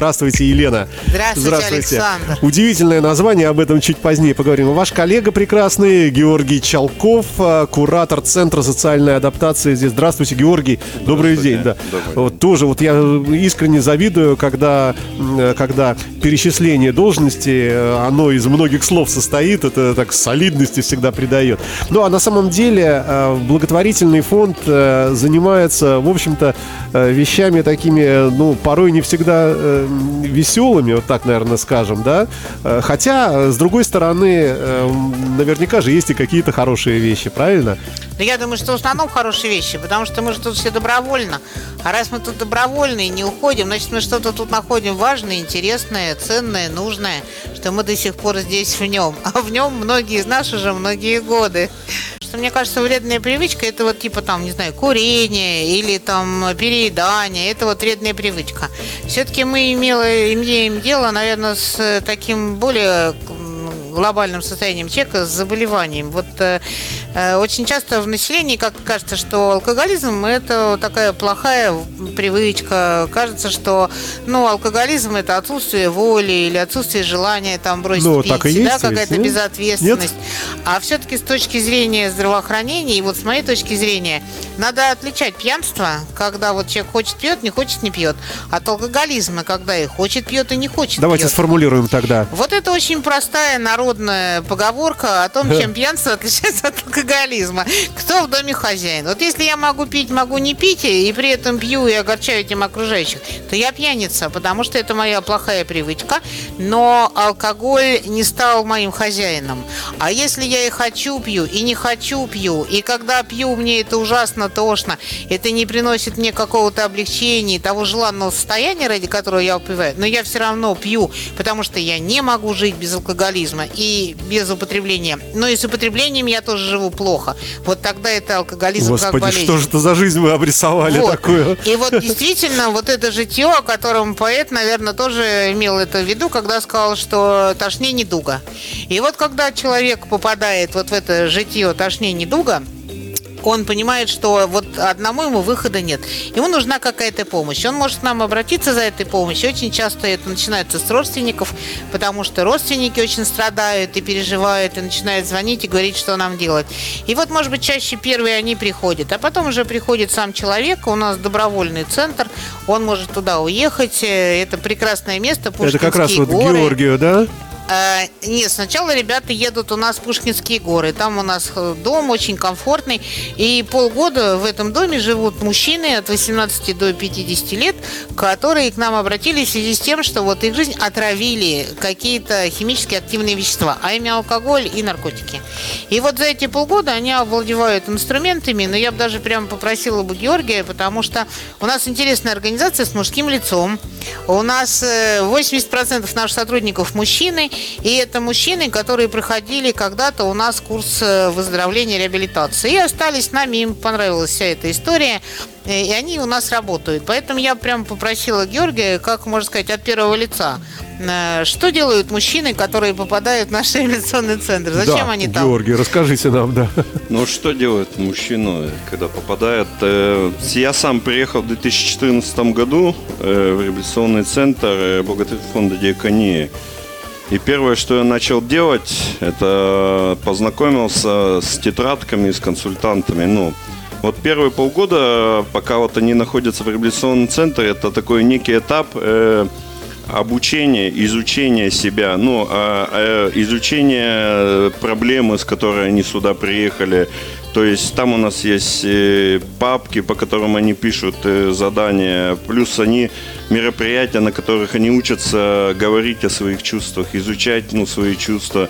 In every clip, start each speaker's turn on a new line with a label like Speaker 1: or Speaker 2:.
Speaker 1: Здравствуйте, Елена.
Speaker 2: Здравствуйте, Здравствуйте. Александр.
Speaker 1: Удивительное название, об этом чуть позднее поговорим. Ваш коллега прекрасный, Георгий Чалков, э, куратор Центра социальной адаптации здесь. Здравствуйте, Георгий. Добрый день. Да. Добрый вот тоже вот я искренне завидую, когда, э, когда перечисление должности, э, оно из многих слов состоит, это так солидности всегда придает. Ну а на самом деле благотворительный фонд занимается, в общем-то, вещами такими, ну, порой не всегда веселыми, вот так, наверное, скажем, да. Хотя, с другой стороны, наверняка же есть и какие-то хорошие вещи, правильно?
Speaker 2: Да я думаю, что в основном хорошие вещи, потому что мы же тут все добровольно. А раз мы тут добровольно и не уходим, значит, мы что-то тут находим важное, интересное, ценное, нужное, что мы до сих пор здесь в нем. А в нем многие из нас уже многие годы что мне кажется, вредная привычка это вот типа там, не знаю, курение или там переедание, это вот вредная привычка. Все-таки мы имело, имеем дело, наверное, с таким более глобальным состоянием человека с заболеванием. Вот э, э, очень часто в населении как кажется, что алкоголизм это такая плохая привычка. Кажется, что ну, алкоголизм это отсутствие воли или отсутствие желания там бросить ну, пить, так и да, какая-то безответственность. Нет? А все-таки с точки зрения здравоохранения, и вот с моей точки зрения, надо отличать пьянство, когда вот человек хочет пьет, не хочет не пьет, от алкоголизма, когда и хочет пьет, и не хочет
Speaker 1: Давайте
Speaker 2: пьет.
Speaker 1: сформулируем тогда.
Speaker 2: Вот это очень простая народная народная поговорка о том, чем пьянство отличается от алкоголизма. Кто в доме хозяин? Вот если я могу пить, могу не пить, и при этом пью и огорчаю этим окружающих, то я пьяница, потому что это моя плохая привычка, но алкоголь не стал моим хозяином. А если я и хочу пью, и не хочу пью, и когда пью, мне это ужасно тошно, это не приносит мне какого-то облегчения, того желанного состояния, ради которого я упиваю, но я все равно пью, потому что я не могу жить без алкоголизма и без употребления. Но и с употреблением я тоже живу плохо. Вот тогда это алкоголизм
Speaker 1: Господи,
Speaker 2: как болезнь.
Speaker 1: что же это за жизнь вы обрисовали вот. такую?
Speaker 2: И вот действительно, вот это житье, о котором поэт, наверное, тоже имел это в виду, когда сказал, что тошнее недуга. И вот когда человек попадает вот в это житье тошнее недуга, он понимает, что вот одному ему выхода нет. Ему нужна какая-то помощь. Он может к нам обратиться за этой помощью. Очень часто это начинается с родственников, потому что родственники очень страдают и переживают, и начинают звонить и говорить, что нам делать. И вот, может быть, чаще первые они приходят, а потом уже приходит сам человек. У нас добровольный центр, он может туда уехать. Это прекрасное место,
Speaker 1: Это как раз вот горы. Георгию, да?
Speaker 2: Э, нет, сначала ребята едут у нас в Пушкинские горы. Там у нас э, дом очень комфортный. И полгода в этом доме живут мужчины от 18 до 50 лет, которые к нам обратились в связи с тем, что вот их жизнь отравили какие-то химически активные вещества, а именно алкоголь и наркотики. И вот за эти полгода они овладевают инструментами, но я бы даже прямо попросила бы Георгия, потому что у нас интересная организация с мужским лицом. У нас 80% э, наших сотрудников мужчины, и это мужчины, которые проходили когда-то у нас курс э, выздоровления и реабилитации. И остались с нами, им понравилась вся эта история. Э, и они у нас работают. Поэтому я прям попросила Георгия, как можно сказать, от первого лица. Э, что делают мужчины, которые попадают в наш реабилитационный центр? Зачем
Speaker 1: да,
Speaker 2: они там?
Speaker 1: Георгий, расскажите нам, да.
Speaker 3: Ну, что делают мужчины, когда попадают? Я сам приехал в 2014 году в реабилитационный центр благодаря фонда Диаконии. И первое, что я начал делать, это познакомился с тетрадками, с консультантами. Ну, вот первые полгода, пока вот они находятся в реабилитационном центре, это такой некий этап э, обучения, изучения себя, ну, э, э, изучения проблемы, с которой они сюда приехали, то есть там у нас есть э, папки, по которым они пишут э, задания, плюс они мероприятия, на которых они учатся говорить о своих чувствах, изучать ну, свои чувства.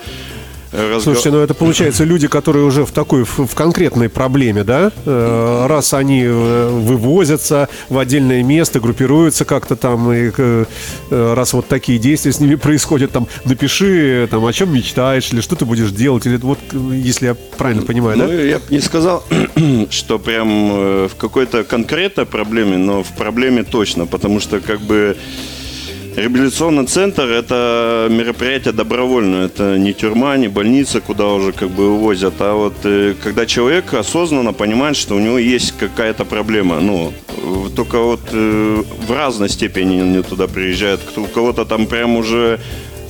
Speaker 1: Разго... Слушайте, ну это получается люди, которые уже в такой, в, в конкретной проблеме, да? Э, раз они э, вывозятся в отдельное место, группируются как-то там, и э, раз вот такие действия с ними происходят, там, напиши, там, о чем мечтаешь, или что ты будешь делать, или вот, если я правильно понимаю,
Speaker 3: ну,
Speaker 1: да?
Speaker 3: я бы не сказал, что прям в какой-то конкретной проблеме, но в проблеме точно, потому что как бы Реабилитационный центр – это мероприятие добровольное. Это не тюрьма, не больница, куда уже как бы увозят, а вот э, когда человек осознанно понимает, что у него есть какая-то проблема. Ну, только вот э, в разной степени они туда приезжают. У кого-то там прям уже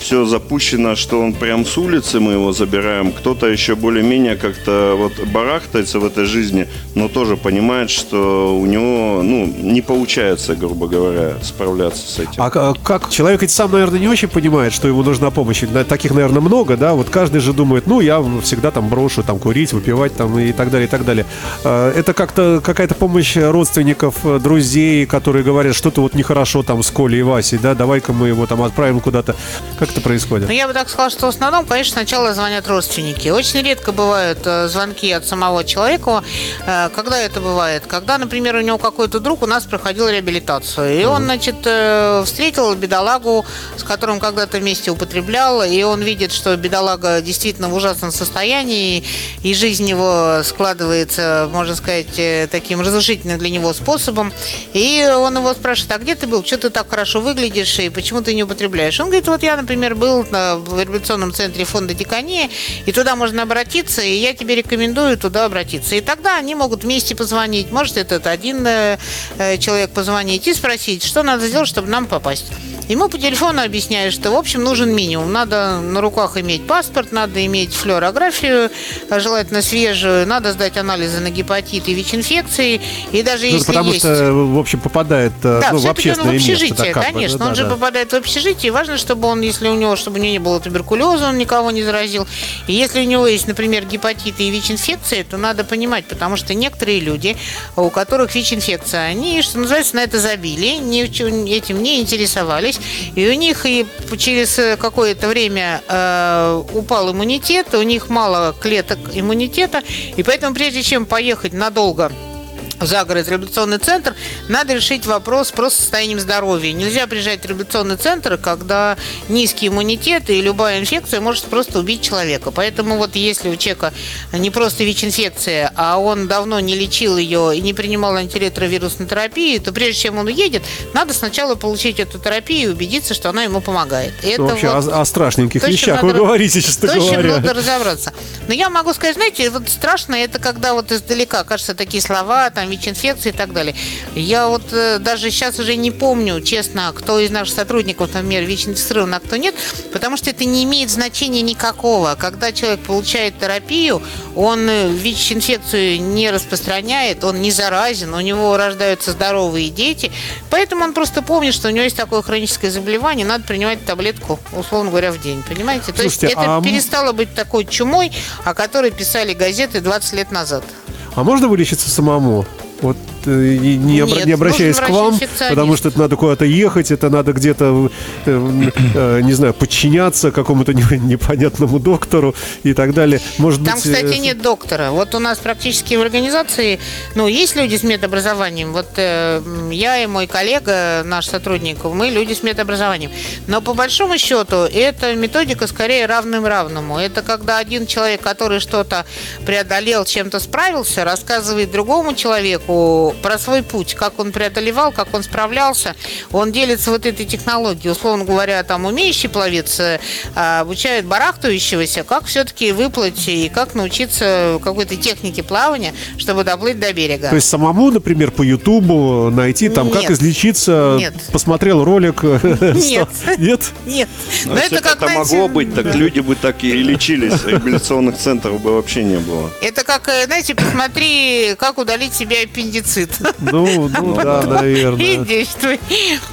Speaker 3: все запущено, что он прям с улицы мы его забираем. Кто-то еще более-менее как-то вот барахтается в этой жизни, но тоже понимает, что у него, ну, не получается, грубо говоря, справляться с этим.
Speaker 1: А к- как человек ведь сам, наверное, не очень понимает, что ему нужна помощь. Таких, наверное, много, да. Вот каждый же думает, ну, я всегда там брошу, там курить, выпивать, там и так далее, и так далее. А, Это как-то какая-то помощь родственников, э, друзей, которые говорят, что-то вот нехорошо там с Колей и Васей, да, давай-ка мы его там отправим куда-то. Как это происходит?
Speaker 2: Ну, я бы так сказала, что в основном, конечно, сначала звонят родственники. Очень редко бывают э, звонки от самого человека. Э, когда это бывает? Когда, например, у него какой-то друг у нас проходил реабилитацию. И он, значит, э, встретил бедолагу, с которым когда-то вместе употреблял. И он видит, что бедолага действительно в ужасном состоянии. И жизнь его складывается, можно сказать, таким разрушительным для него способом. И он его спрашивает, а где ты был? Что ты так хорошо выглядишь? И почему ты не употребляешь? Он говорит, вот я, например, был на- в реабилитационном центре фонда Дикания, и туда можно обратиться, и я тебе рекомендую туда обратиться. И тогда они могут вместе позвонить. Может, этот один э, э, человек позвонить и спросить, что надо сделать, чтобы нам попасть. Ему по телефону объясняют, что, в общем, нужен минимум. Надо на руках иметь паспорт, надо иметь флюорографию, э, желательно свежую, надо сдать анализы на гепатит и ВИЧ-инфекции. И даже
Speaker 1: Ну,
Speaker 2: если
Speaker 1: потому
Speaker 2: есть...
Speaker 1: что, в общем, попадает э,
Speaker 2: Да,
Speaker 1: ну, в
Speaker 2: он в
Speaker 1: общественное
Speaker 2: общежитие,
Speaker 1: место.
Speaker 2: конечно.
Speaker 1: да,
Speaker 2: он же
Speaker 1: да.
Speaker 2: попадает в общежитие. И важно, чтобы он, если у него, чтобы у него не было туберкулеза, он никого не заразил. И если у него есть, например, гепатит и ВИЧ-инфекция, то надо понимать, потому что некоторые люди, у которых ВИЧ-инфекция, они, что называется, на это забили, ни этим не интересовались, и у них и через э, какое-то время э, упал иммунитет, у них мало клеток иммунитета, и поэтому прежде чем поехать надолго в загород реабилитационный центр, надо решить вопрос просто с состоянием здоровья. Нельзя приезжать в реабилитационный центр, когда низкий иммунитет и любая инфекция может просто убить человека. Поэтому вот если у человека не просто ВИЧ-инфекция, а он давно не лечил ее и не принимал антиретровирусной терапии, то прежде чем он уедет, надо сначала получить эту терапию и убедиться, что она ему помогает. И это
Speaker 1: вообще
Speaker 2: вот-
Speaker 1: о, о страшненьких
Speaker 2: то,
Speaker 1: вещах
Speaker 2: надо
Speaker 1: вы говорите, честно
Speaker 2: то, чем
Speaker 1: говоря.
Speaker 2: надо разобраться. Но я могу сказать, знаете, вот страшно, это когда вот издалека кажется такие слова, там, ВИЧ-инфекции и так далее. Я вот э, даже сейчас уже не помню, честно, кто из наших сотрудников, например, ВИЧ-инфицирован, а кто нет, потому что это не имеет значения никакого. Когда человек получает терапию, он э, ВИЧ-инфекцию не распространяет, он не заразен, у него рождаются здоровые дети, поэтому он просто помнит, что у него есть такое хроническое заболевание, надо принимать таблетку, условно говоря, в день, понимаете? То
Speaker 1: Слушайте,
Speaker 2: есть это
Speaker 1: а
Speaker 2: перестало быть такой чумой, о которой писали газеты 20 лет назад.
Speaker 1: А можно вылечиться самому? Вот и не, обра-
Speaker 2: Нет,
Speaker 1: не обращаясь к вам, потому что это надо куда-то ехать, это надо где-то, э, э, не знаю, подчиняться какому-то не- непонятному доктору и так далее. Может
Speaker 2: Там,
Speaker 1: быть,
Speaker 2: кстати,
Speaker 1: э,
Speaker 2: нет доктора. Вот у нас практически в организации, ну, есть люди с медобразованием. Вот э, я и мой коллега, наш сотрудник, мы люди с медобразованием. Но по большому счету, эта методика скорее равным равному. Это когда один человек, который что-то преодолел, чем-то справился, рассказывает другому человеку про свой путь, как он преодолевал, как он справлялся. Он делится вот этой технологией. Условно говоря, там умеющий пловец э, обучает барахтающегося, как все-таки выплыть и как научиться какой-то технике плавания, чтобы доплыть до берега.
Speaker 1: То есть самому, например, по Ютубу найти там, как
Speaker 2: Нет.
Speaker 1: излечиться,
Speaker 2: Нет.
Speaker 1: посмотрел ролик.
Speaker 2: Нет.
Speaker 1: Нет?
Speaker 2: Нет.
Speaker 3: Но
Speaker 2: Но
Speaker 3: Ну, если
Speaker 2: это как,
Speaker 3: это могло быть, так люди бы так и лечились. Реабилитационных центров бы вообще не было.
Speaker 2: Это как, э, знаете, посмотри, как удалить себе аппендицит.
Speaker 1: Ну, ну да,
Speaker 2: И
Speaker 1: наверное.
Speaker 2: действуй.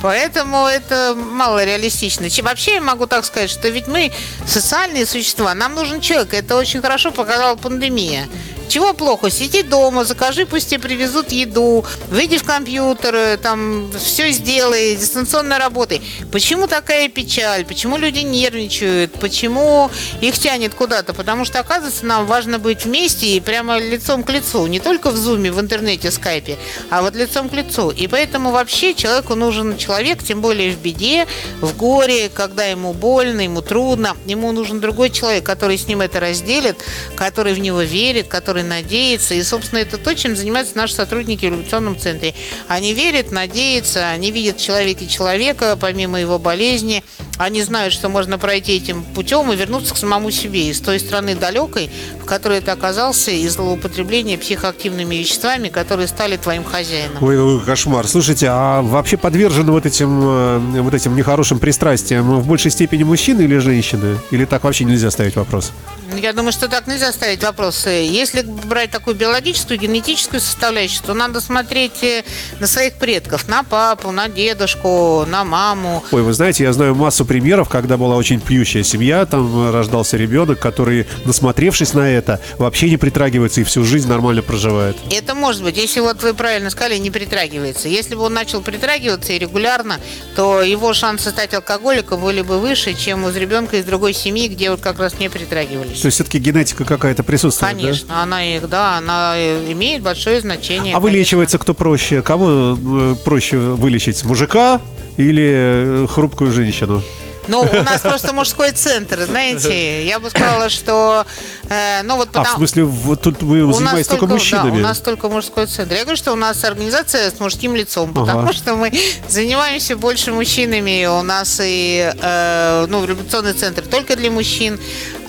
Speaker 2: Поэтому это мало реалистично. Вообще я могу так сказать, что ведь мы социальные существа, нам нужен человек. Это очень хорошо показала пандемия. Чего плохо? Сиди дома, закажи, пусть тебе привезут еду, выйди в компьютер, э, там все сделай, дистанционно работай. Почему такая печаль? Почему люди нервничают? Почему их тянет куда-то? Потому что, оказывается, нам важно быть вместе и прямо лицом к лицу. Не только в зуме, в интернете, в скайпе, а вот лицом к лицу. И поэтому вообще человеку нужен человек, тем более в беде, в горе, когда ему больно, ему трудно. Ему нужен другой человек, который с ним это разделит, который в него верит, который который надеется. И, собственно, это то, чем занимаются наши сотрудники в революционном центре. Они верят, надеются, они видят в человеке человека, помимо его болезни. Они знают, что можно пройти этим путем и вернуться к самому себе из той страны далекой, в которой ты оказался из злоупотребления психоактивными веществами, которые стали твоим хозяином.
Speaker 1: Ой, ой, кошмар. Слушайте, а вообще подвержены вот этим, э, вот этим нехорошим пристрастиям в большей степени мужчины или женщины? Или так вообще нельзя ставить вопрос?
Speaker 2: Я думаю, что так нельзя ставить вопросы. Если брать такую биологическую, генетическую составляющую, то надо смотреть э, на своих предков, на папу, на дедушку, на маму.
Speaker 1: Ой, вы знаете, я знаю массу примеров, когда была очень пьющая семья, там рождался ребенок, который, насмотревшись на это, вообще не притрагивается и всю жизнь нормально проживает.
Speaker 2: Это может быть, если вот вы правильно сказали, не притрагивается. Если бы он начал притрагиваться и регулярно, то его шансы стать алкоголиком были бы выше, чем у ребенка из другой семьи, где вот как раз не притрагивались.
Speaker 1: То есть все-таки генетика какая-то присутствует,
Speaker 2: Конечно,
Speaker 1: да?
Speaker 2: она их, да, она имеет большое значение.
Speaker 1: А вылечивается кто проще? Кого э, проще вылечить? Мужика или э, хрупкую женщину?
Speaker 2: Ну, у нас просто мужской центр, знаете. Я бы сказала, что... Э, ну, вот
Speaker 1: А, в
Speaker 2: потому...
Speaker 1: смысле, вот тут вы занимаетесь только
Speaker 2: Да,
Speaker 1: мужчинами?
Speaker 2: у нас только мужской центр. Я говорю, что у нас организация с мужским лицом, потому
Speaker 1: Ага.
Speaker 2: что мы занимаемся больше мужчинами. У нас и э, ну, революционный центр только для мужчин.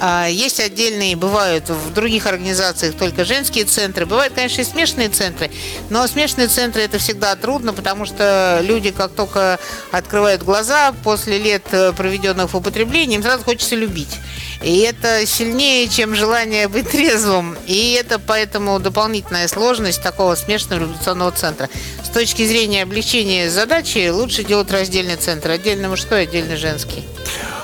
Speaker 2: А, Есть отдельные, бывают в других организациях только женские центры. Бывают, конечно, и смешанные центры. Но смешанные центры это всегда трудно, потому что люди, как только открывают глаза после лет, э, проведенных в употреблении, им сразу хочется любить. И это сильнее, чем желание быть трезвым. И это поэтому дополнительная сложность такого смешанного революционного центра. С точки зрения облегчения задачи лучше делать раздельный центр. Отдельно мужской, отдельно женский.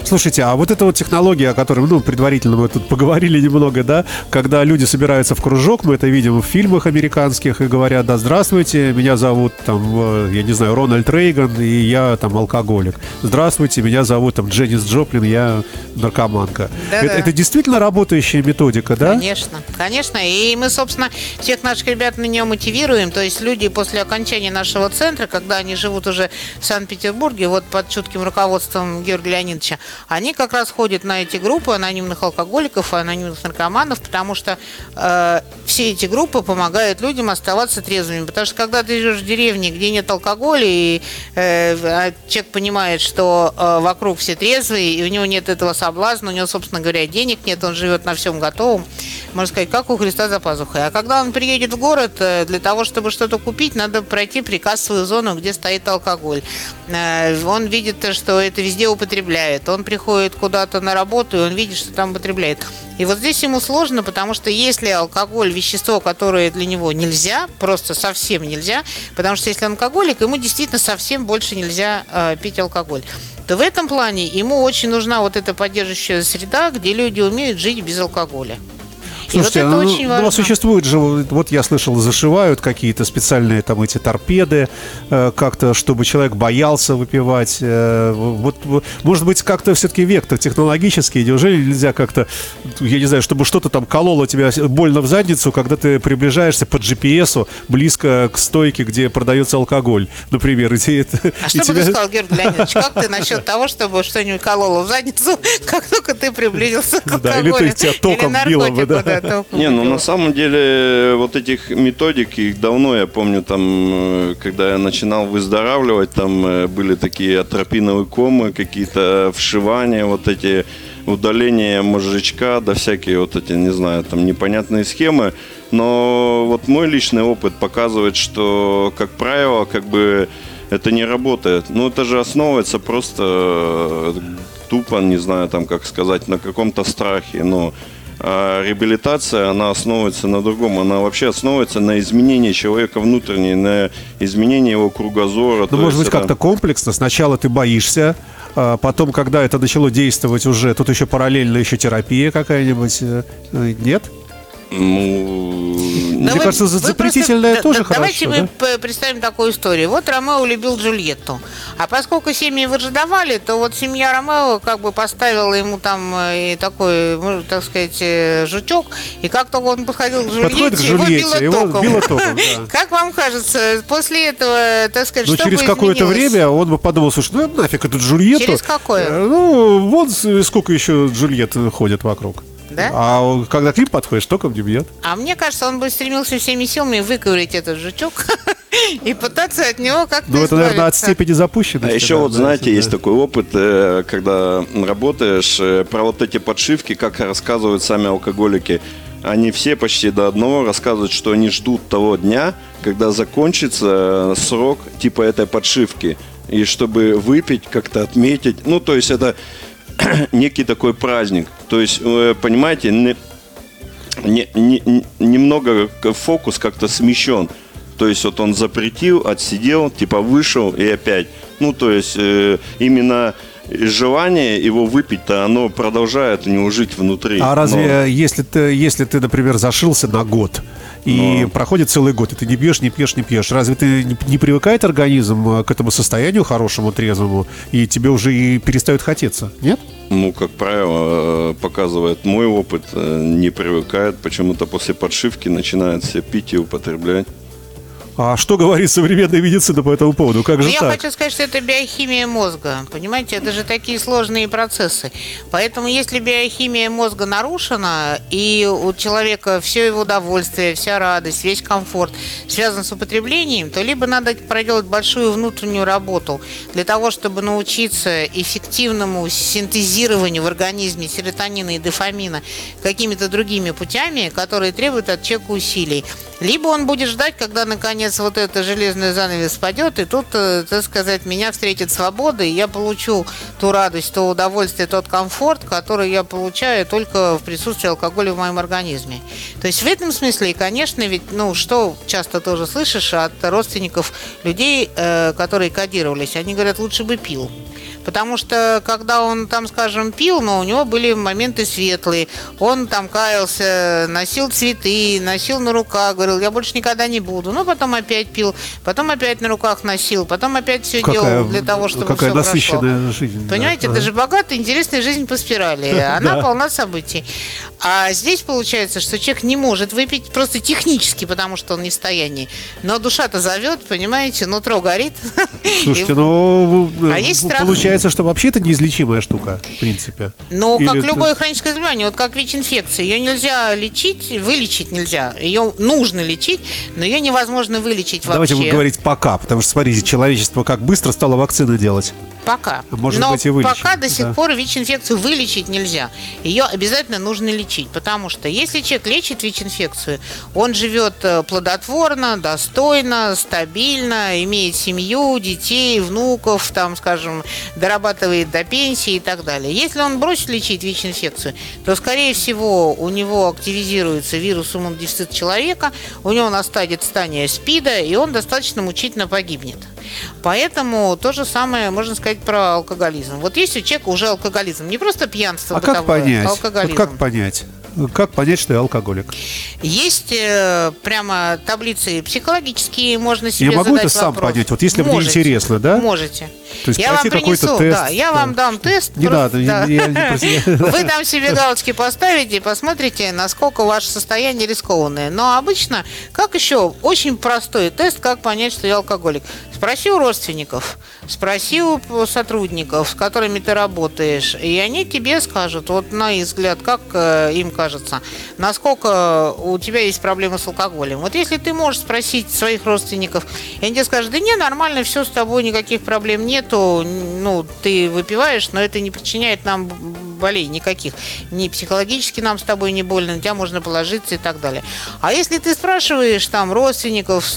Speaker 1: Слушайте, а вот эта вот технология, о которой, ну, предварительно мы тут поговорили немного, да, когда люди собираются в кружок, мы это видим в фильмах американских и говорят, да, здравствуйте, меня зовут, там, э, я не знаю, Рональд Рейган, и я, там, алкоголик. Здравствуйте, меня зовут, там, Дженнис Джоплин, я наркоманка. Это, это действительно работающая методика, да?
Speaker 2: Конечно, конечно. И мы, собственно, всех наших ребят на нее мотивируем. То есть люди после окончания нашего центра, когда они живут уже в Санкт-Петербурге, вот под чутким руководством Георгия Леонидовича, они как раз ходят на эти группы анонимных алкоголиков и анонимных наркоманов, потому что э, все эти группы помогают людям оставаться трезвыми. Потому что когда ты живешь в деревне, где нет алкоголя, и э, а человек понимает, что э, вокруг все трезвые, и у него нет этого соблазна, у него, собственно говоря, денег нет, он живет на всем готовом, можно сказать, как у Христа за пазухой. А когда он приедет в город, э, для того, чтобы что-то купить, надо пройти прикассовую зону, где стоит алкоголь. Э, Он видит, что это везде употребляют. Он приходит куда-то на работу, и он видит, что там употребляет. И вот здесь ему сложно, потому что если алкоголь вещество, которое для него нельзя, просто совсем нельзя, потому что если алкоголик, ему действительно совсем больше нельзя э, пить алкоголь то в этом плане ему очень нужна вот эта поддерживающая среда, где люди умеют жить без алкоголя. И вот
Speaker 1: Слушайте,
Speaker 2: это
Speaker 1: ну,
Speaker 2: очень
Speaker 1: ну,
Speaker 2: важно.
Speaker 1: а существует же, вот я слышал, зашивают какие-то специальные там эти торпеды, э, как-то, чтобы человек боялся выпивать. э, вот, вот, может быть, как-то все-таки вектор технологический, неужели нельзя как-то, я не знаю, чтобы что-то там кололо тебя больно в задницу, когда ты приближаешься по GPS близко к стойке, где продается алкоголь, например, и,
Speaker 2: А
Speaker 1: и
Speaker 2: что бы
Speaker 1: тебя-
Speaker 2: ты сказал, Георгий Леонидович, как ты насчет того, чтобы что-нибудь кололо в задницу, как только ты приблизился к
Speaker 1: Да, или
Speaker 2: алкоголю?
Speaker 1: ты тебя током било бы, да.
Speaker 2: Наркотику, током
Speaker 3: Не, ну на самом деле вот этих методик, их давно, я помню, там, э, когда я начинал выздоравливать, там э, были такие атропиновые комы, какие-то вшивания, вот эти удаление мозжечка, да всякие вот эти, не знаю, там непонятные схемы. Но вот мой личный опыт показывает, что, как правило, как бы это не работает. Ну, это же основывается просто э, тупо, не знаю, там, как сказать, на каком-то страхе. Но а реабилитация, она основывается на другом. Она вообще основывается на изменении человека внутренней, на изменении его кругозора.
Speaker 1: Ну, может быть,
Speaker 3: это-
Speaker 1: как-то комплексно. Сначала ты боишься, а потом, когда это начало действовать уже, тут еще параллельно еще терапия какая-нибудь. э, э, Нет?
Speaker 3: Ну,
Speaker 2: Да
Speaker 1: Мне
Speaker 2: вы-
Speaker 1: кажется,
Speaker 2: вы
Speaker 1: запретительное
Speaker 2: просто-
Speaker 1: тоже
Speaker 2: да-
Speaker 1: хорошо,
Speaker 2: Давайте
Speaker 1: да?
Speaker 2: мы представим такую историю. Вот Ромео любил Джульетту. А поскольку семьи выжидовали, то вот семья Ромео как бы поставила ему там э, и такой, ну, так сказать, э, жучок. И как только он подходил к Джульетте,
Speaker 1: Подходит к
Speaker 2: его
Speaker 1: Джульетте,
Speaker 2: било
Speaker 1: его
Speaker 2: током.
Speaker 1: било током, да.
Speaker 2: Как вам кажется, после этого, так сказать,
Speaker 1: Но
Speaker 2: что
Speaker 1: Ну, через какое-то время он бы подумал, слушай, ну нафиг эту Джульетту.
Speaker 2: Через какое?
Speaker 1: Э, Ну, вон с- сколько еще Джульетт ходит вокруг.
Speaker 2: Да?
Speaker 1: А когда к ним подходишь, током не бьет.
Speaker 2: А мне кажется, он бы стремился всеми силами выковырять этот жучок и пытаться от него как-то
Speaker 1: Ну, это, наверное, от степени запущенности.
Speaker 3: А еще
Speaker 1: да,
Speaker 3: вот,
Speaker 1: да,
Speaker 3: знаете,
Speaker 1: да.
Speaker 3: есть такой опыт, э, когда работаешь, э, про вот эти подшивки, как рассказывают сами алкоголики, они все почти до одного рассказывают, что они ждут того дня, когда закончится э, срок типа этой подшивки. И чтобы выпить, как-то отметить. Ну, то есть это некий такой праздник. То есть, э, понимаете, не- не- не- не- немного фокус как-то смещен. То есть вот он запретил, отсидел, типа вышел и опять. Ну, то есть э, именно желание его выпить-то, оно продолжает у него жить внутри.
Speaker 1: А разве,
Speaker 3: Но-
Speaker 1: если ты, если ты, например, зашился на год, и
Speaker 3: Ну.
Speaker 1: проходит целый год, и ты не пьешь, не пьешь, не пьешь, разве ты не, не привыкает организм э, к этому состоянию хорошему, трезвому, и тебе уже и перестает хотеться, нет?
Speaker 3: Ну, как правило, э, показывает мой опыт, э, не привыкает. Почему-то после подшивки начинает все пить и употреблять.
Speaker 1: А что говорит современная медицина по этому поводу? Как
Speaker 2: Ну,
Speaker 1: же
Speaker 2: я
Speaker 1: так?
Speaker 2: хочу сказать, что это биохимия мозга. Понимаете, это же такие сложные процессы. Поэтому, если биохимия мозга нарушена, и у человека все его удовольствие, вся радость, весь комфорт связан с употреблением, то либо надо проделать большую внутреннюю работу для того, чтобы научиться эффективному синтезированию в организме серотонина и дофамина какими-то другими путями, которые требуют от человека усилий. Либо он будет ждать, когда наконец вот это железный занавес спадет, и тут, э, так сказать, меня встретит свобода, и я получу ту радость, то удовольствие, тот комфорт, который я получаю только в присутствии алкоголя в моем организме. То есть в этом смысле, и, конечно, ведь, ну, что часто тоже слышишь от родственников людей, э, которые кодировались, они говорят, лучше бы пил. Потому что, когда он там, скажем, пил, но у него были моменты светлые. Он там каялся, носил цветы, носил на руках, говорил, я больше никогда не буду. Ну, потом опять пил, потом опять на руках носил, потом опять все делал для того, чтобы
Speaker 1: какая
Speaker 2: всё
Speaker 1: насыщенная
Speaker 2: прошло.
Speaker 1: жизнь. да.
Speaker 2: Понимаете,
Speaker 1: Ага.
Speaker 2: это же богатая, интересная жизнь по спирали. Она полна событий. А здесь получается, что человек не может выпить просто технически, потому что он не в состоянии. Но душа-то зовет, понимаете, нутро горит.
Speaker 1: Слушайте, ну,
Speaker 2: А есть страх?
Speaker 1: получается, что вообще это неизлечимая штука, в принципе.
Speaker 2: Ну,
Speaker 1: Или
Speaker 2: как
Speaker 1: это-
Speaker 2: любое хроническое заболевание, вот как ВИЧ-инфекция, ее нельзя лечить, вылечить нельзя. Ее нужно лечить, но ее невозможно вылечить вообще.
Speaker 1: Давайте будем говорить пока, потому что, смотрите, человечество как быстро стало вакцины делать.
Speaker 2: Пока.
Speaker 1: Может
Speaker 2: Но
Speaker 1: быть, и вылечить,
Speaker 2: пока до сих
Speaker 1: да.
Speaker 2: пор ВИЧ-инфекцию вылечить нельзя. Ее обязательно нужно лечить, потому что если человек лечит ВИЧ-инфекцию, он живет э, плодотворно, достойно, стабильно, имеет семью, детей, внуков, там, скажем, дорабатывает до пенсии и так далее. Если он бросит лечить ВИЧ-инфекцию, то, скорее всего, у него активизируется вирус иммунодефицита человека, у него настанет стадия СПИДа, и он достаточно мучительно погибнет. Поэтому то же самое можно сказать про алкоголизм. Вот есть у человека уже алкоголизм, не просто пьянство
Speaker 1: А как
Speaker 2: бытовое,
Speaker 1: понять?
Speaker 2: а
Speaker 1: Вот
Speaker 2: алкоголизм.
Speaker 1: как понять? Как понять, что я алкоголик?
Speaker 2: Есть э, прямо таблицы психологические, можно себе
Speaker 1: Я могу
Speaker 2: задать
Speaker 1: это сам
Speaker 2: вопрос.
Speaker 1: понять? Вот если мне
Speaker 2: Можете,
Speaker 1: интересно, да?
Speaker 2: Можете.
Speaker 1: То есть
Speaker 2: я вам принесу,
Speaker 1: тест,
Speaker 2: да, я
Speaker 1: да.
Speaker 2: вам дам тест.
Speaker 1: Не
Speaker 2: просто-
Speaker 1: надо, я-
Speaker 2: да.
Speaker 1: я не просто-
Speaker 2: Вы там себе галочки поставите и посмотрите, насколько ваше состояние рискованное. Но обычно, как еще, очень простой тест, как понять, что я алкоголик. Спроси у родственников, спроси у сотрудников, с которыми ты работаешь, и они тебе скажут, вот на их взгляд, как э, им кажется, насколько у тебя есть проблемы с алкоголем. Вот если ты можешь спросить своих родственников, и они тебе скажут, да не, нормально, все с тобой, никаких проблем нету, ну, ты выпиваешь, но это не причиняет нам болей никаких. Ни психологически нам с тобой не больно, на тебя можно положиться и так далее. А если ты спрашиваешь там родственников,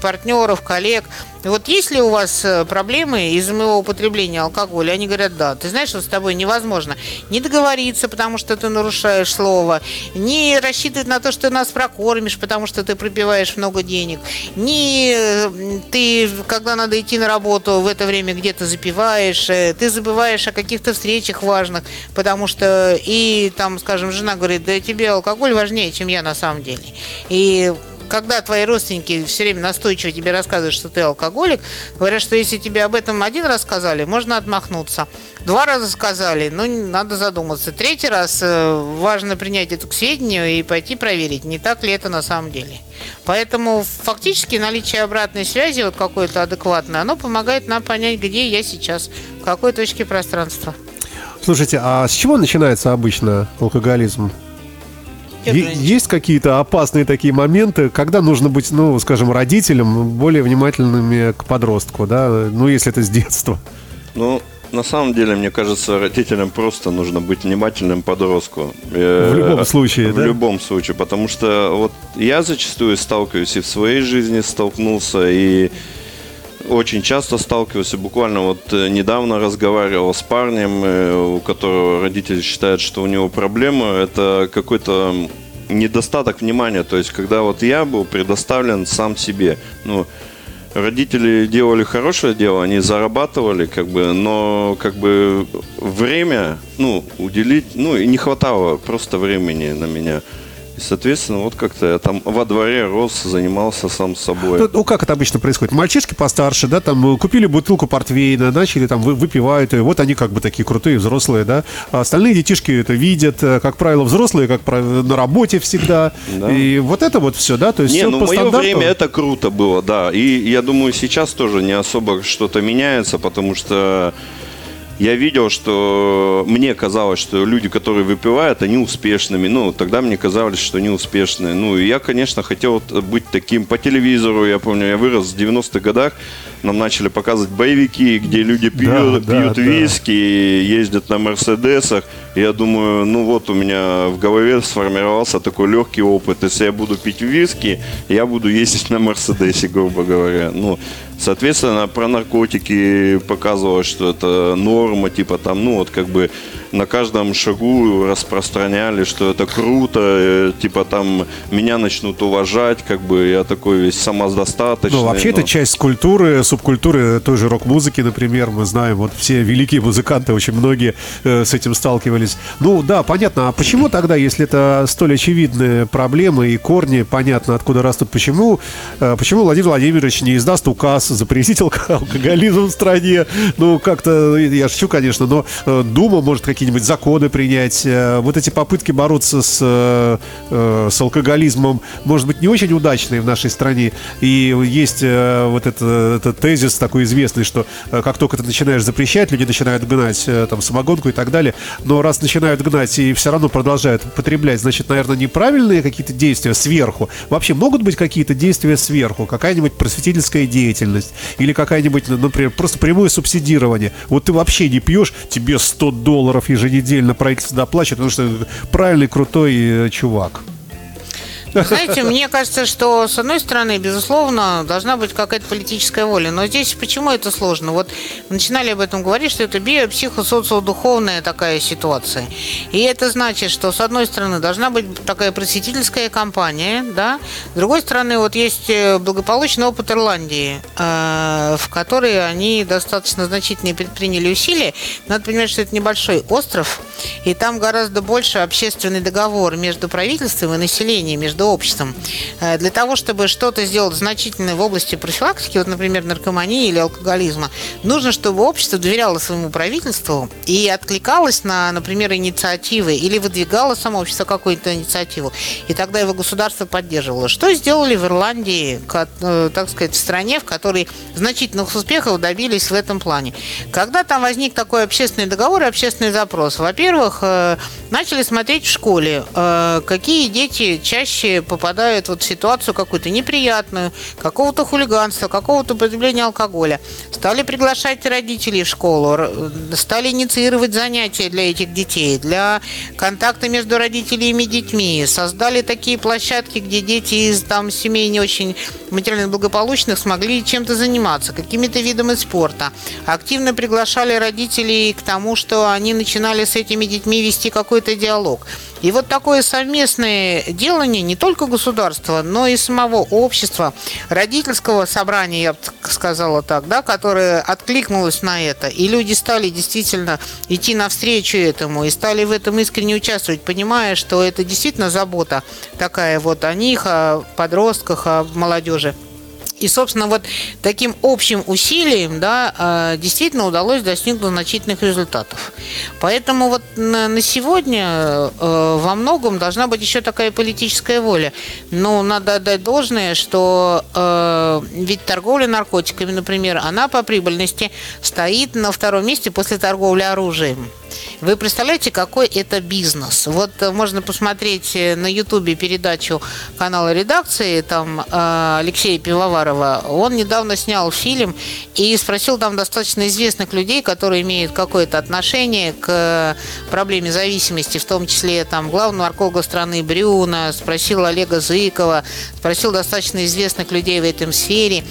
Speaker 2: партнеров, коллег, вот есть ли у вас э, проблемы из-за моего употребления алкоголя? Они говорят, да. Ты знаешь, что с тобой невозможно не договориться, потому что ты нарушаешь слово, не рассчитывать на то, что ты нас прокормишь, потому что ты пропиваешь много денег, не э, ты, когда надо идти на работу, в это время где-то запиваешь, э, ты забываешь о каких-то встречах важных, потому что и там, скажем, жена говорит, да тебе алкоголь важнее, чем я на самом деле. И когда твои родственники все время настойчиво тебе рассказывают, что ты алкоголик, говорят, что если тебе об этом один раз сказали, можно отмахнуться. Два раза сказали, ну, надо задуматься. Третий раз э, важно принять это к сведению и пойти проверить, не так ли это на самом деле. Поэтому фактически наличие обратной связи, вот какой-то адекватной, оно помогает нам понять, где я сейчас, в какой точке пространства.
Speaker 1: Слушайте, а с чего начинается обычно алкоголизм? Есть какие-то опасные такие моменты, когда нужно быть, ну, скажем, родителям более внимательными к подростку, да, ну, если это с детства?
Speaker 3: Ну, на самом деле, мне кажется, родителям просто нужно быть внимательным подростку.
Speaker 1: В любом случае,
Speaker 3: В
Speaker 1: да?
Speaker 3: любом случае, потому что вот я зачастую сталкиваюсь и в своей жизни столкнулся, и очень часто сталкивался. Буквально вот э, недавно разговаривал с парнем, э, у которого родители считают, что у него проблема. Это какой-то недостаток внимания. То есть, когда вот я был предоставлен сам себе. Ну, родители делали хорошее дело, они зарабатывали, как бы, но как бы время, ну, уделить, ну, и не хватало просто времени на меня. И, соответственно, вот как-то я там во дворе рос, занимался сам собой.
Speaker 1: Ну, ну, как это обычно происходит? Мальчишки постарше, да, там э, купили бутылку портвейна, начали там вы- выпивают, и вот они как бы такие крутые, взрослые, да. А остальные детишки это видят, э, как правило, взрослые, как правило, на работе всегда.
Speaker 3: Да.
Speaker 1: И вот это вот все, да, то есть
Speaker 3: Не,
Speaker 1: всё
Speaker 3: ну
Speaker 1: по
Speaker 3: в мое
Speaker 1: стандарту.
Speaker 3: время это круто было, да. И я думаю, сейчас тоже не особо что-то меняется, потому что я видел, что мне казалось, что люди, которые выпивают, они успешными. Ну, тогда мне казалось, что они успешные. Ну, и я, конечно, хотел быть таким по телевизору. Я помню, я вырос в 90-х годах. Нам начали показывать боевики, где люди пьют,
Speaker 1: да,
Speaker 3: пьют
Speaker 1: да.
Speaker 3: виски, ездят на Мерседесах. Я думаю, ну вот у меня в голове сформировался такой легкий опыт. Если я буду пить виски, я буду ездить на Мерседесе, грубо говоря. Ну, соответственно, про наркотики показывалось, что это норма, типа там, ну вот как бы на каждом шагу распространяли, что это круто, э, типа там меня начнут уважать, как бы я такой весь самодостаточный.
Speaker 1: Ну, вообще,
Speaker 3: но-
Speaker 1: это часть культуры, субкультуры той же рок-музыки, например, мы знаем, вот все великие музыканты, очень многие э, с этим сталкивались. Ну, да, понятно, а почему тогда, если это столь очевидные проблемы и корни, понятно, откуда растут, почему, э, почему Владимир Владимирович не издаст указ запретить алко- алкоголизм в стране? Ну, как-то, я шучу, конечно, но э, Дума может какие-нибудь законы принять. Э, Вот эти попытки бороться с, э, э, с алкоголизмом, может быть, не очень удачные в нашей стране. И есть э, вот это, этот тезис такой известный, что э, как только ты начинаешь запрещать, люди начинают гнать э, там самогонку и так далее. Но раз начинают гнать и все равно продолжают потреблять, значит, наверное, неправильные какие-то действия сверху. Вообще могут быть какие-то действия сверху, какая-нибудь просветительская деятельность или какая-нибудь, ну, например, просто прямое субсидирование. Вот ты вообще не пьешь, тебе 100 долларов еженедельно правительство доплачивает, потому что правильный, крутой э, чувак.
Speaker 2: Знаете, мне кажется, что, с одной стороны, безусловно, должна быть какая-то политическая воля. Но здесь почему это сложно? Вот начинали об этом говорить, что это биопсихосоциодуховная такая ситуация. И это значит, что, с одной стороны, должна быть такая просветительская кампания, да? С другой стороны, вот есть э, благополучный опыт Ирландии, э, в которой они достаточно значительные предприняли усилия. Надо понимать, что это небольшой остров, и там гораздо больше общественный договор между правительством и населением, между обществом. Э, Для того, чтобы что-то сделать значительное в области профилактики, вот, например, наркомании или алкоголизма, нужно, чтобы общество доверяло своему правительству и откликалось на, например, инициативы или выдвигало само общество какую-то инициативу, и тогда его государство поддерживало. Что сделали в Ирландии, э, так сказать, в стране, в которой значительных успехов добились в этом плане? Когда там возник такой общественный договор и общественный запрос? Во-первых, э, начали смотреть в школе, какие дети чаще попадают вот в ситуацию какую-то неприятную, какого-то хулиганства, какого-то употребления алкоголя. Стали приглашать родителей в школу, стали инициировать занятия для этих детей, для контакта между родителями и детьми. Создали такие площадки, где дети из там, семей не очень материально благополучных смогли чем-то заниматься, какими-то видами спорта. Активно приглашали родителей к тому, что они начинали с этими детьми вести какой-то диалог. И вот такое совместное делание не только государства, но и самого общества, родительского собрания, я бы сказала так, да, которое откликнулось на это. И люди стали действительно идти навстречу этому и стали в этом искренне участвовать, понимая, что это действительно забота такая вот о них, о подростках, о молодежи. И, собственно, вот таким общим усилием, да, э, действительно удалось достигнуть значительных результатов. Поэтому вот на, сегодня э, во многом должна быть еще такая политическая воля. Но надо отдать должное, что э, ведь торговля наркотиками, например, она по прибыльности стоит на втором месте после торговли оружием. Вы представляете, какой это бизнес? Вот можно посмотреть на Ютубе передачу канала редакции, там Алексея Пивоварова. Он недавно снял фильм и спросил там достаточно известных людей, которые имеют какое-то отношение к проблеме зависимости, в том числе там главного нарколога страны Брюна, спросил Олега Зыкова, спросил достаточно известных людей в этом сфере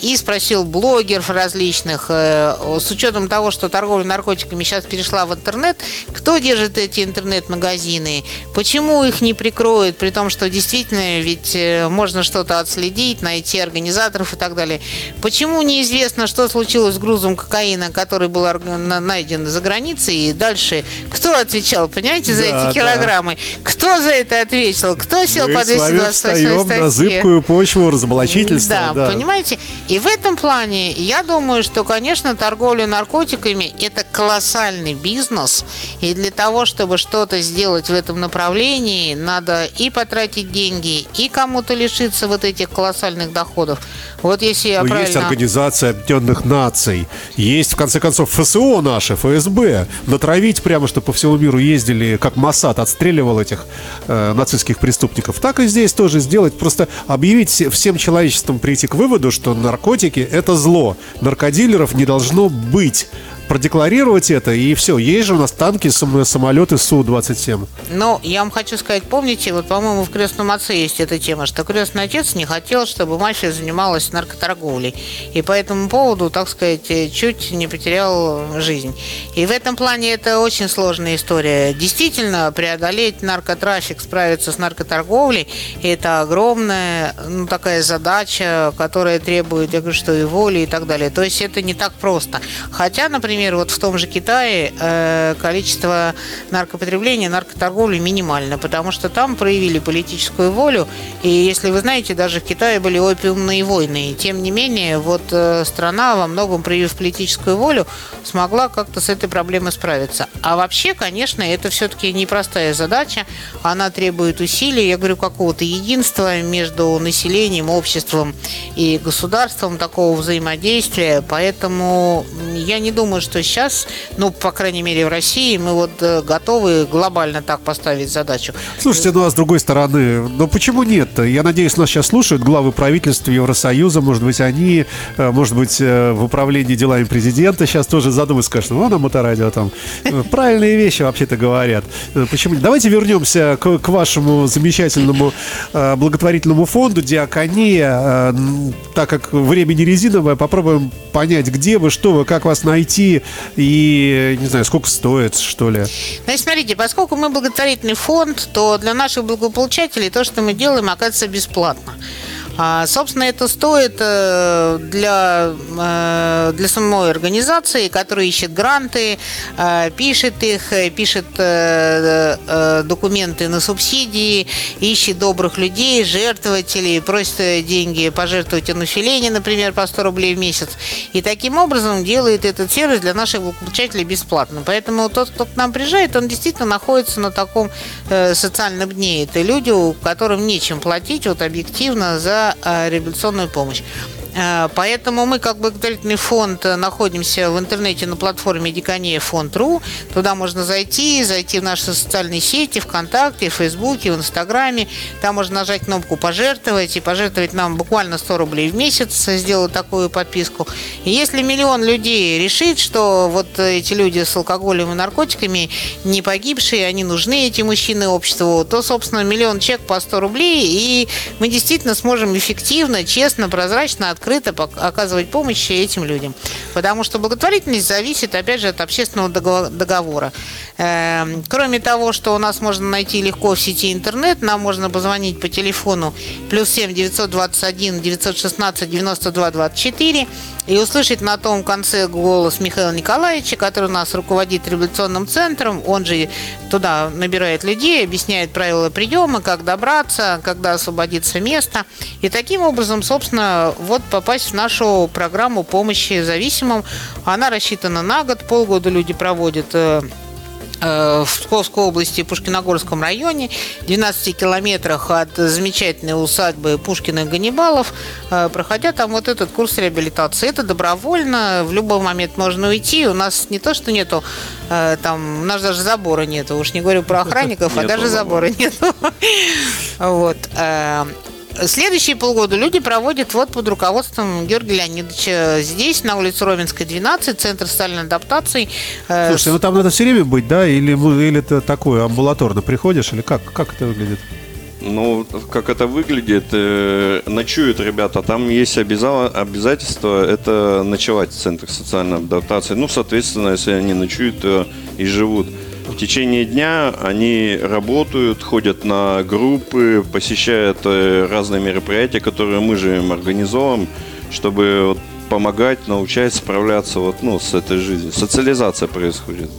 Speaker 2: и спросил блогеров различных. С учетом того, что торговля наркотиками сейчас перешла в интернет, кто держит эти интернет-магазины, почему их не прикроют, при том, что действительно ведь э, можно что-то отследить, найти организаторов и так далее. Почему неизвестно, что случилось с грузом кокаина, который был найден за границей, и дальше кто отвечал, понимаете, за да, эти килограммы? Да. Кто за это ответил? Кто сел Мы по 228 статье?
Speaker 1: на зыбкую почву разоблачительства.
Speaker 2: Да, да, понимаете? И в этом плане я думаю, что, конечно, торговля наркотиками – это колоссальный бизнес, и для того, чтобы что-то сделать в этом направлении, надо и потратить деньги, и кому-то лишиться вот этих колоссальных доходов. Вот если я
Speaker 1: Но
Speaker 2: правильно...
Speaker 1: Есть Организация Объединенных Наций, есть, в конце концов, ФСО наше, ФСБ. Натравить прямо, что по всему миру ездили, как Масад отстреливал этих э, нацистских преступников. Так и здесь тоже сделать, просто объявить всем человечеством прийти к выводу, что наркотики – это зло. Наркодилеров не должно быть продекларировать это, и все. Есть же у нас танки, самолеты Су-27.
Speaker 2: Ну, я вам хочу сказать, помните, вот, по-моему, в «Крестном отце» есть эта тема, что крестный отец не хотел, чтобы мафия занималась наркоторговлей. И по этому поводу, так сказать, чуть не потерял жизнь. И в этом плане это очень сложная история. Действительно, преодолеть наркотрафик, справиться с наркоторговлей, это огромная ну, такая задача, которая требует, я говорю, что и воли и так далее. То есть это не так просто. Хотя, например, например, вот в том же Китае э, количество наркопотребления, наркоторговли минимально, потому что там проявили политическую волю. И если вы знаете, даже в Китае были опиумные войны. И тем не менее, вот э, страна, во многом проявив политическую волю, смогла как-то с этой проблемой справиться. А вообще, конечно, это все-таки непростая задача. Она требует усилий, я говорю, какого-то единства между населением, обществом и государством, такого взаимодействия. Поэтому я не думаю, что сейчас, ну, по крайней мере, в России мы вот э, готовы глобально так поставить задачу.
Speaker 1: Слушайте, ну а с другой стороны, ну почему нет? Я надеюсь, нас сейчас слушают главы правительства Евросоюза, может быть, они, э, может быть, э, в управлении делами президента сейчас тоже задумаются, скажут, ну, на моторадио там правильные вещи вообще-то говорят. Почему? Давайте вернемся к, к вашему замечательному благотворительному фонду «Диакония». Так как время не резиновое, попробуем понять, где вы, что вы, как вас найти, и, не знаю, сколько стоит, что ли?
Speaker 2: Значит, смотрите, поскольку мы благотворительный фонд, то для наших благополучателей то, что мы делаем, оказывается бесплатно. А, собственно, это стоит э, для, э, для самой организации, которая ищет гранты, э, пишет их, пишет документы на субсидии, ищет добрых людей, жертвователей, просит деньги пожертвовать на население, например, по 100 рублей в месяц. И таким образом делает этот сервис для наших получателей бесплатно. Поэтому тот, кто к нам приезжает, он действительно находится на таком социальном дне. Это люди, которым нечем платить вот объективно за за реабилитационную помощь. Э, поэтому мы, как благотворительный фонд, находимся в интернете на платформе Дикания фонд.ру. Туда можно зайти, зайти в наши социальные сети, ВКонтакте, в Фейсбуке, в Инстаграме. Там можно нажать кнопку «Пожертвовать» и пожертвовать нам буквально 100 рублей в месяц, сделать такую подписку. И если миллион людей решит, что вот эти люди с алкоголем и наркотиками не погибшие, они нужны, эти мужчины обществу, то, собственно, миллион чек по 100 рублей, и мы действительно сможем эффективно, честно, прозрачно открыто оказывать помощь этим людям. Потому что благотворительность зависит, опять же, от общественного договора. Эм, кроме того, что у нас можно найти легко в сети интернет, нам можно позвонить по телефону плюс 7 921 916 92 24 и услышать на том конце голос Михаила Николаевича, который у нас руководит революционным центром. Он же туда набирает людей, объясняет правила приема, как добраться, когда освободится место. И таким образом, собственно, вот попасть в нашу программу помощи зависимым. Она рассчитана на год, полгода люди проводят э, э, в Псковской области, Пушкиногорском районе, в 12 километрах от замечательной усадьбы Пушкина и Ганнибалов, э, проходя там вот этот курс реабилитации. Это добровольно, в любой момент можно уйти. У нас не то, что нету там, у нас даже забора нету, уж не говорю про охранников, а даже забора. нету. Вот. Э, Следующие полгода люди проводят вот под руководством Георгия Леонидовича здесь, на улице Ровенской, 12, Центр социальной адаптации. Э,
Speaker 1: Слушайте, ну там надо все время быть, да? Или, или это такое, амбулаторно приходишь? Или как? Как это выглядит?
Speaker 3: Ну, как это выглядит, э, ночуют ребята, там есть обяза- обязательство, это ночевать в центрах социальной адаптации. Ну, соответственно, если они ночуют то и живут. В течение дня они работают, ходят на группы, посещают э, разные мероприятия, которые мы же им организовываем, чтобы вот помогать, научать справляться вот, ну, с этой жизнью. Социализация происходит.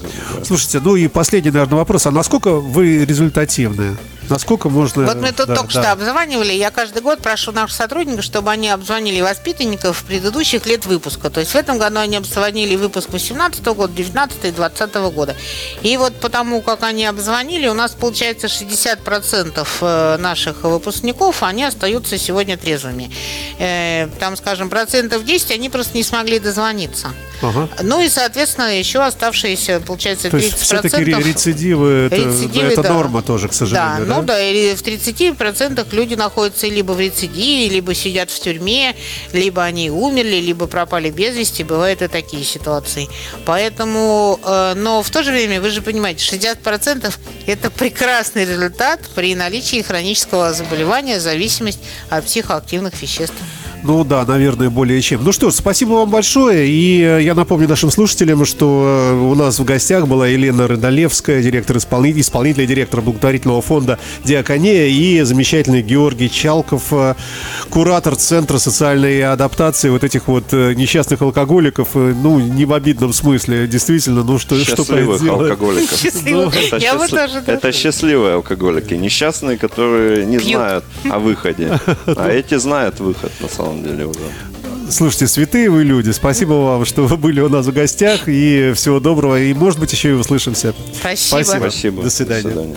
Speaker 1: Слушайте, ну и последний, наверное, вопрос. А насколько вы результативны? Насколько можно...
Speaker 2: Вот мы тут
Speaker 1: да,
Speaker 2: только
Speaker 1: да.
Speaker 2: что обзванивали. Я каждый год прошу наших сотрудников, чтобы они обзвонили воспитанников предыдущих лет выпуска. То есть в этом году они обзвонили выпуск 18 года, 19 и 20 года. И вот потому, как они обзвонили, у нас получается 60% э, наших выпускников, они остаются сегодня трезвыми. Э, Там, скажем, процентов 10 они просто не смогли дозвониться.
Speaker 1: Ага.
Speaker 2: Ну и, соответственно, еще оставшиеся, получается, 30%.
Speaker 1: То есть все-таки рецидивы, это,
Speaker 2: Рецидивы,
Speaker 1: это
Speaker 2: да.
Speaker 1: норма тоже, к сожалению,
Speaker 2: Да, да, и в 30% люди находятся либо в рецидиве, либо сидят в тюрьме, либо они умерли, либо пропали без вести. Бывают и такие ситуации. Поэтому, э, но в то же время, вы же понимаете, 60% это прекрасный результат при наличии хронического заболевания, зависимость от психоактивных веществ.
Speaker 1: Ну да, наверное, более чем. Ну что ж, спасибо вам большое. И э, я напомню нашим слушателям, что э, у нас в гостях была Елена Рыдалевская, директор исполнитель, исполнительный директор благотворительного фонда «Диакония» и замечательный Георгий Чалков, э, куратор Центра социальной адаптации вот этих вот несчастных алкоголиков. Ну, не в обидном смысле, действительно, ну что, что
Speaker 3: Счастливых
Speaker 1: поделать?
Speaker 3: алкоголиков.
Speaker 2: Счастливо.
Speaker 3: Это,
Speaker 2: Я бы
Speaker 3: счастлив-
Speaker 2: тоже
Speaker 3: это счастливые алкоголики, несчастные, которые не
Speaker 2: Пьют.
Speaker 3: знают о выходе. А эти знают выход на самом деле уже.
Speaker 1: Слушайте, святые вы люди, спасибо вам, что вы были у нас в гостях, и всего доброго, и, может быть, еще и услышимся.
Speaker 2: Спасибо.
Speaker 1: Спасибо.
Speaker 3: Спасибо.
Speaker 1: До свидания.
Speaker 3: До свидания.